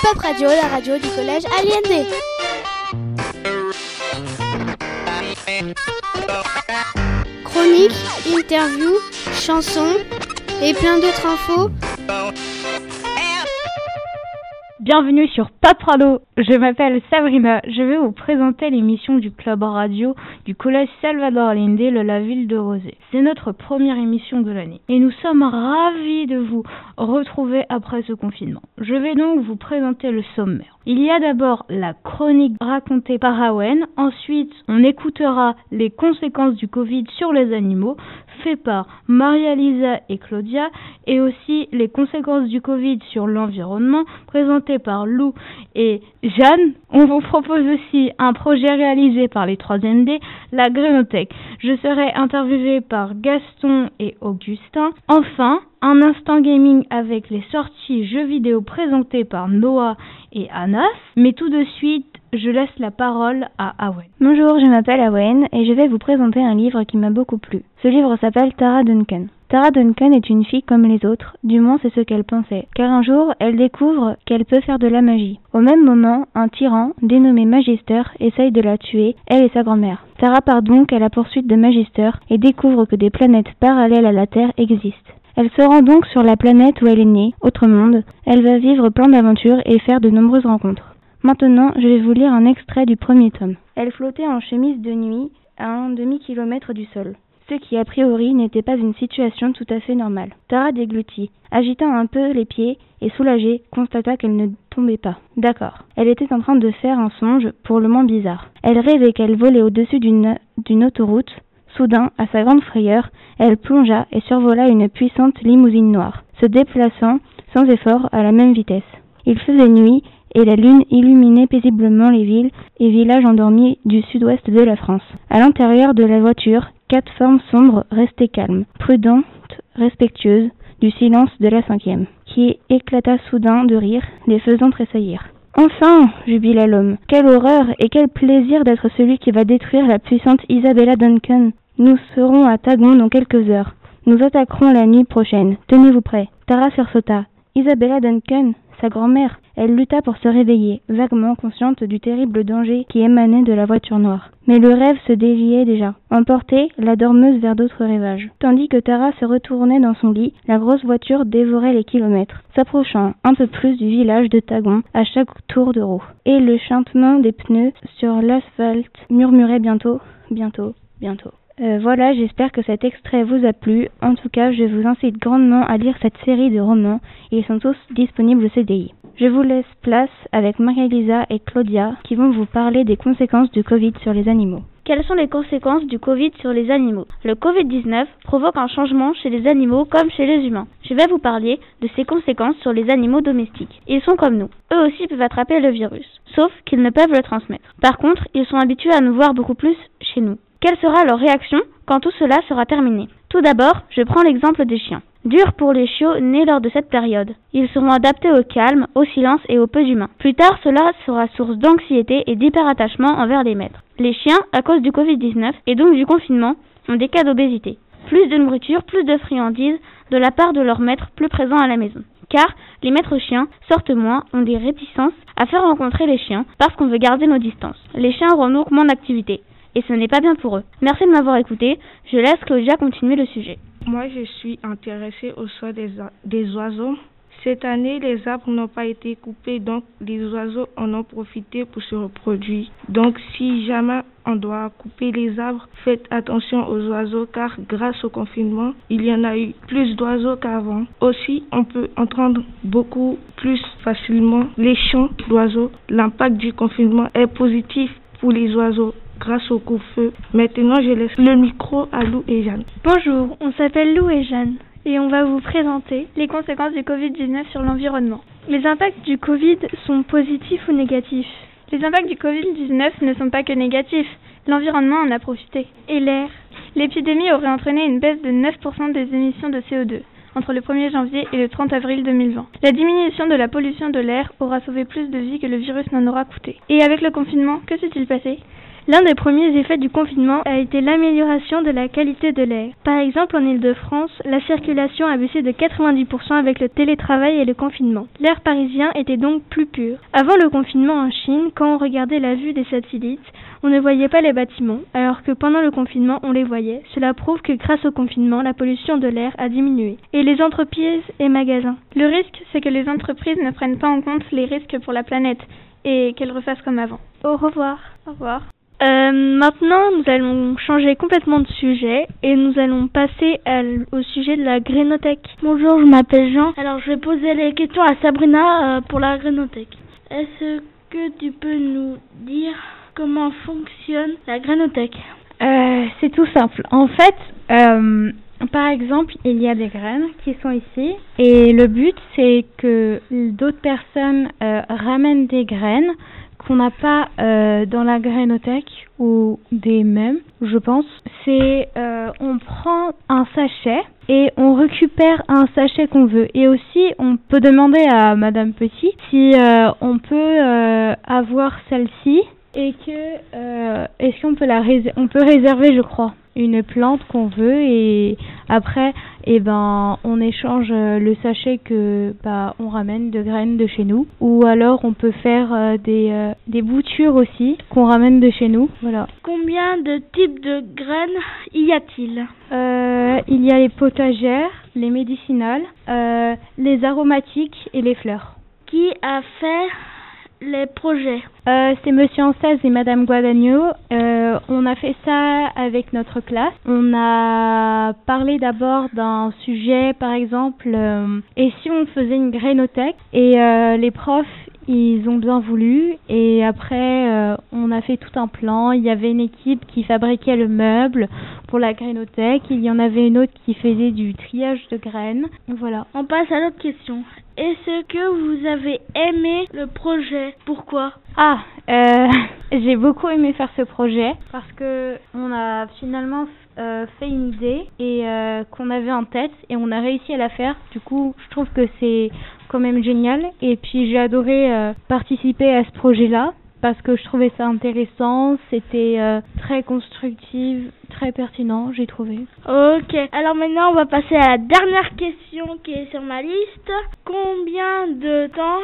Pop Radio, la radio du collège Aliendé. Chronique, interview, chansons et plein d'autres infos Bienvenue sur Papralo. Je m'appelle Sabrina. Je vais vous présenter l'émission du club radio du collège Salvador Allende de la ville de Rosé. C'est notre première émission de l'année et nous sommes ravis de vous retrouver après ce confinement. Je vais donc vous présenter le sommaire. Il y a d'abord la chronique racontée par Awen. Ensuite, on écoutera les conséquences du Covid sur les animaux fait par Maria-Lisa et Claudia et aussi les conséquences du Covid sur l'environnement présenté par Lou et Jeanne. On vous propose aussi un projet réalisé par les 3 D, la Grénothèque. Je serai interviewé par Gaston et Augustin. Enfin, un instant gaming avec les sorties jeux vidéo présentées par Noah et Anas. Mais tout de suite, je laisse la parole à Awen. Bonjour, je m'appelle Awen et je vais vous présenter un livre qui m'a beaucoup plu. Ce livre s'appelle Tara Duncan. Tara Duncan est une fille comme les autres, du moins c'est ce qu'elle pensait, car un jour elle découvre qu'elle peut faire de la magie. Au même moment, un tyran, dénommé Magister, essaye de la tuer, elle et sa grand-mère. Tara part donc à la poursuite de Magister et découvre que des planètes parallèles à la Terre existent. Elle se rend donc sur la planète où elle est née, Autre Monde. Elle va vivre plein d'aventures et faire de nombreuses rencontres. Maintenant, je vais vous lire un extrait du premier tome. Elle flottait en chemise de nuit à un demi-kilomètre du sol ce qui a priori n'était pas une situation tout à fait normale. Tara déglutit, agita un peu les pieds et soulagée, constata qu'elle ne tombait pas. D'accord. Elle était en train de faire un songe pour le moins bizarre. Elle rêvait qu'elle volait au-dessus d'une autoroute. Soudain, à sa grande frayeur, elle plongea et survola une puissante limousine noire, se déplaçant sans effort à la même vitesse. Il faisait nuit et la lune illuminait paisiblement les villes et villages endormis du sud-ouest de la France. À l'intérieur de la voiture, quatre formes sombres restaient calmes, prudentes, respectueuses, du silence de la cinquième, qui éclata soudain de rire, les faisant tressaillir. Enfin jubila l'homme. Quelle horreur et quel plaisir d'être celui qui va détruire la puissante Isabella Duncan. Nous serons à Tagon dans quelques heures. Nous attaquerons la nuit prochaine. Tenez-vous prêts. Tara sursauta. Isabella Duncan, sa grand-mère. Elle lutta pour se réveiller, vaguement consciente du terrible danger qui émanait de la voiture noire. Mais le rêve se déviait déjà, emportait la dormeuse vers d'autres rêvages. Tandis que Tara se retournait dans son lit, la grosse voiture dévorait les kilomètres, s'approchant un peu plus du village de Tagon à chaque tour de roue. Et le chantement des pneus sur l'asphalte murmurait bientôt, bientôt, bientôt. Euh, voilà, j'espère que cet extrait vous a plu. En tout cas, je vous incite grandement à lire cette série de romans. Ils sont tous disponibles au CDI. Je vous laisse place avec Marie-Lisa et Claudia qui vont vous parler des conséquences du Covid sur les animaux. Quelles sont les conséquences du Covid sur les animaux? Le Covid-19 provoque un changement chez les animaux comme chez les humains. Je vais vous parler de ses conséquences sur les animaux domestiques. Ils sont comme nous. Eux aussi peuvent attraper le virus, sauf qu'ils ne peuvent le transmettre. Par contre, ils sont habitués à nous voir beaucoup plus chez nous. Quelle sera leur réaction quand tout cela sera terminé? Tout d'abord, je prends l'exemple des chiens. Dur pour les chiots nés lors de cette période. Ils seront adaptés au calme, au silence et au peu d'humains. Plus tard, cela sera source d'anxiété et d'hyperattachement envers les maîtres. Les chiens, à cause du Covid-19 et donc du confinement, ont des cas d'obésité. Plus de nourriture, plus de friandises de la part de leurs maîtres plus présents à la maison. Car les maîtres chiens sortent moins, ont des réticences à faire rencontrer les chiens parce qu'on veut garder nos distances. Les chiens auront donc moins d'activité et ce n'est pas bien pour eux. Merci de m'avoir écouté. Je laisse Claudia continuer le sujet. Moi, je suis intéressée au soin des, des oiseaux. Cette année, les arbres n'ont pas été coupés, donc les oiseaux en ont profité pour se reproduire. Donc, si jamais on doit couper les arbres, faites attention aux oiseaux car grâce au confinement, il y en a eu plus d'oiseaux qu'avant. Aussi, on peut entendre beaucoup plus facilement les chants d'oiseaux. L'impact du confinement est positif pour les oiseaux grâce au coup-feu. Maintenant, je laisse le micro à Lou et Jeanne. Bonjour, on s'appelle Lou et Jeanne et on va vous présenter les conséquences du Covid-19 sur l'environnement. Les impacts du Covid sont positifs ou négatifs? Les impacts du Covid-19 ne sont pas que négatifs, l'environnement en a profité. Et l'air? L'épidémie aurait entraîné une baisse de 9% des émissions de CO2 entre le 1er janvier et le 30 avril 2020. La diminution de la pollution de l'air aura sauvé plus de vies que le virus n'en aura coûté. Et avec le confinement, que s'est-il passé? L'un des premiers effets du confinement a été l'amélioration de la qualité de l'air. Par exemple, en Ile-de-France, la circulation a baissé de 90% avec le télétravail et le confinement. L'air parisien était donc plus pur. Avant le confinement en Chine, quand on regardait la vue des satellites, on ne voyait pas les bâtiments, alors que pendant le confinement, on les voyait. Cela prouve que grâce au confinement, la pollution de l'air a diminué. Et les entreprises et magasins? Le risque, c'est que les entreprises ne prennent pas en compte les risques pour la planète et qu'elles refassent comme avant. Au revoir. Au revoir. Euh, maintenant, nous allons changer complètement de sujet et nous allons passer au sujet de la grénothèque. Bonjour, je m'appelle Jean. Alors, je vais poser les questions à Sabrina euh, pour la grénothèque. Est-ce que tu peux nous dire comment fonctionne la grénothèque euh, C'est tout simple. En fait, par exemple, il y a des graines qui sont ici et le but, c'est que d'autres personnes ramènent des graines qu'on n'a pas euh, dans la grainothèque ou des mêmes, je pense, c'est euh, on prend un sachet et on récupère un sachet qu'on veut. Et aussi, on peut demander à Madame Petit si euh, on peut avoir celle-ci et que est-ce qu'on peut la on peut réserver, je crois une plante qu'on veut et après et eh ben on échange euh, le sachet que bah on ramène de graines de chez nous. Ou alors on peut faire euh, des euh, des boutures aussi qu'on ramène de chez nous. Voilà. Combien de types de graines y a-t-il? Il y a les potagères les médicinales les aromatiques et les fleurs. Qui a fait les projets euh, C'est Monsieur Ansaz et Madame Guadagno. Euh, on a fait ça avec notre classe. On a parlé d'abord d'un sujet, par exemple, euh, et si on faisait une grénothèque Et les profs, ils ont bien voulu. Et après, on a fait tout un plan. Il y avait une équipe qui fabriquait le meuble pour la grénothèque. Il y en avait une autre qui faisait du triage de graines. Voilà. On passe à l'autre question. Est-ce que vous avez aimé le projet? Pourquoi? Ah, euh, j'ai beaucoup aimé faire ce projet parce que on a finalement euh, fait une idée et euh, qu'on avait en tête et on a réussi à la faire. Du coup, je trouve que c'est quand même génial et puis j'ai adoré participer à ce projet-là parce que je trouvais ça intéressant, c'était euh, très constructif, très pertinent, j'ai trouvé. Ok, alors maintenant on va passer à la dernière question qui est sur ma liste. Combien de temps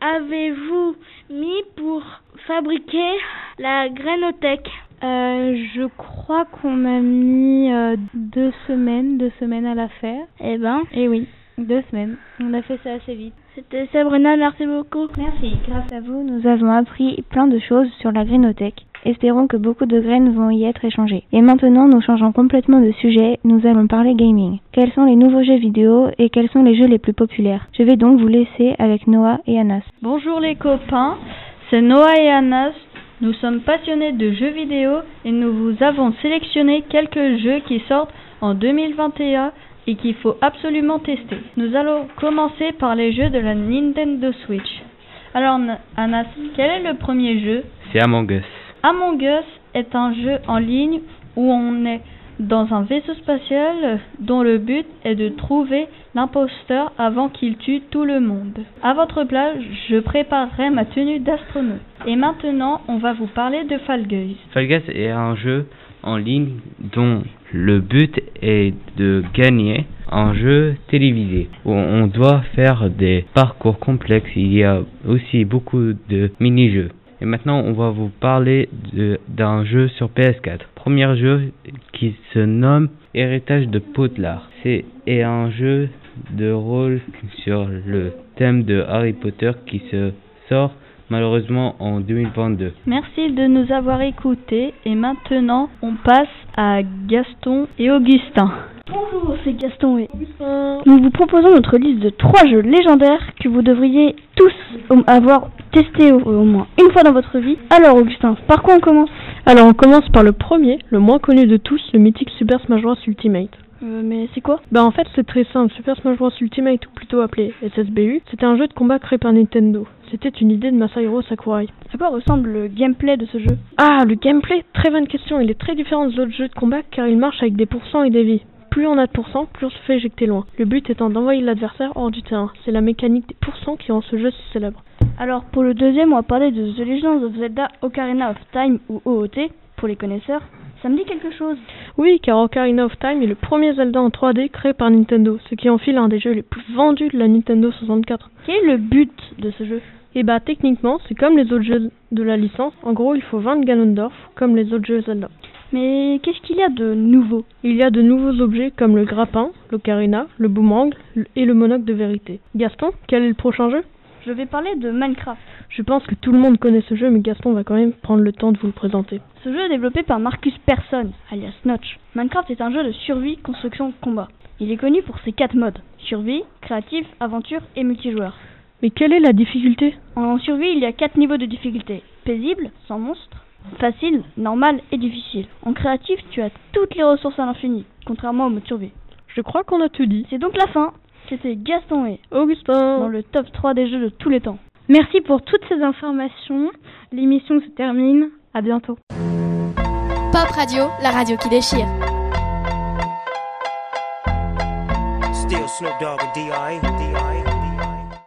avez-vous mis pour fabriquer la grainothèque euh, je crois qu'on a mis euh, deux semaines, deux semaines à la faire. Eh ben. Eh oui, deux semaines. On a fait ça assez vite. C'était Sabrina, merci beaucoup. Merci. Grâce à vous, nous avons appris plein de choses sur la grainothèque. Espérons que beaucoup de graines vont y être échangées. Et maintenant, nous changeons complètement de sujet, nous allons parler gaming. Quels sont les nouveaux jeux vidéo et quels sont les jeux les plus populaires? Je vais donc vous laisser avec Noah et Anas. Bonjour les copains, c'est Noah et Anas. Nous sommes passionnés de jeux vidéo et nous vous avons sélectionné quelques jeux qui sortent en 2021 et qu'il faut absolument tester. Nous allons commencer par les jeux de la Nintendo Switch. Alors Anas, quel est le premier jeu? C'est Among Us. Among Us est un jeu en ligne où on est dans un vaisseau spatial dont le but est de trouver l'imposteur avant qu'il tue tout le monde. À votre place, je préparerai ma tenue d'astronaute. Et maintenant, on va vous parler de Fall Guys. Fall Guys est un jeu en ligne dont le but est de gagner un jeu télévisé où on doit faire des parcours complexes. Il y a aussi beaucoup de mini-jeux. Et maintenant, on va vous parler d'un jeu sur PS4. Premier jeu qui se nomme Héritage de Poudlard. C'est un jeu de rôle sur le thème de Harry Potter qui se sort malheureusement en 2022. Merci de nous avoir écoutés et maintenant on passe à Gaston et Augustin. Bonjour, c'est Gaston et Augustin. Nous vous proposons notre liste de trois jeux légendaires que vous devriez tous avoir testé au, au moins une fois dans votre vie. Alors Augustin, par quoi on commence? Alors on commence par le premier, le moins connu de tous, le mythique Super Smash Bros Ultimate. Euh, mais c'est quoi? Bah en fait c'est très simple, Super Smash Bros Ultimate ou plutôt appelé SSBU, c'était un jeu de combat créé par Nintendo. C'était une idée de Masahiro Sakurai. À quoi ressemble le gameplay de ce jeu? Ah, le gameplay Très bonne question, il est très différent des autres jeux de combat car il marche avec des pourcents et des vies. Plus on a de pourcents, plus on se fait éjecter loin. Le but étant d'envoyer l'adversaire hors du terrain. C'est la mécanique des pourcents qui rend ce jeu si célèbre. Alors pour le deuxième, on va parler de The Legend of Zelda Ocarina of Time ou OOT pour les connaisseurs. Ça me dit quelque chose. Oui, car Ocarina of Time est le premier Zelda en 3D créé par Nintendo, ce qui en fait l'un des jeux les plus vendus de la Nintendo 64. Quel est le but de ce jeu? Et bah techniquement, c'est comme les autres jeux de la licence. En gros, il faut 20 Ganondorf, comme les autres jeux Zelda. Mais qu'est-ce qu'il y a de nouveau? Il y a de nouveaux objets comme le grappin, l'ocarina, le boomerang et le monocle de vérité. Gaston, quel est le prochain jeu? Je vais parler de Minecraft. Je pense que tout le monde connaît ce jeu, mais Gaston va quand même prendre le temps de vous le présenter. Ce jeu est développé par Marcus Persson, alias Notch. Minecraft est un jeu de survie, construction, combat. Il est connu pour ses quatre modes survie, créatif, aventure et multijoueur. Mais quelle est la difficulté? En survie, il y a quatre niveaux de difficulté paisible, sans monstres, facile, normal et difficile. En créatif, tu as toutes les ressources à l'infini, contrairement au mode survie. Je crois qu'on a tout dit. C'est donc la fin. C'était Gaston et Augustin dans le top 3 des jeux de tous les temps. Merci pour toutes ces informations. L'émission se termine. À bientôt. Pop Radio, la radio qui déchire. Still Snoop Dogg and.